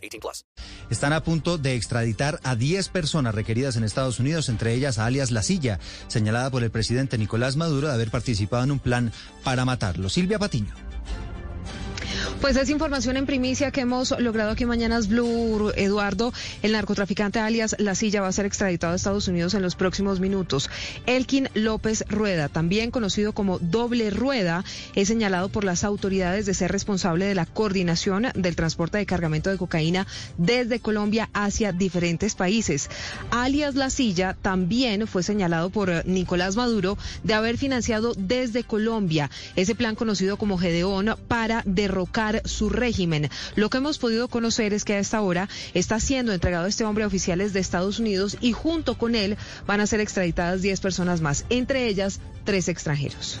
18 plus. Están a punto de extraditar a 10 personas requeridas en Estados Unidos, entre ellas a alias La Silla, señalada por el presidente Nicolás Maduro de haber participado en un plan para matarlo. Silvia Patiño. Pues es información en primicia que hemos logrado aquí Mañanas Blue. Eduardo, el narcotraficante alias La Silla, va a ser extraditado a Estados Unidos en los próximos minutos. Elkin López Rueda, también conocido como Doble Rueda, es señalado por las autoridades de ser responsable de la coordinación del transporte de cargamento de cocaína desde Colombia hacia diferentes países. Alias La Silla también fue señalado por Nicolás Maduro de haber financiado desde Colombia ese plan conocido como Gedeón para derrocar su régimen. Lo que hemos podido conocer es que a esta hora está siendo entregado este hombre a oficiales de Estados Unidos y junto con él van a ser extraditadas 10 personas más, entre ellas tres extranjeros.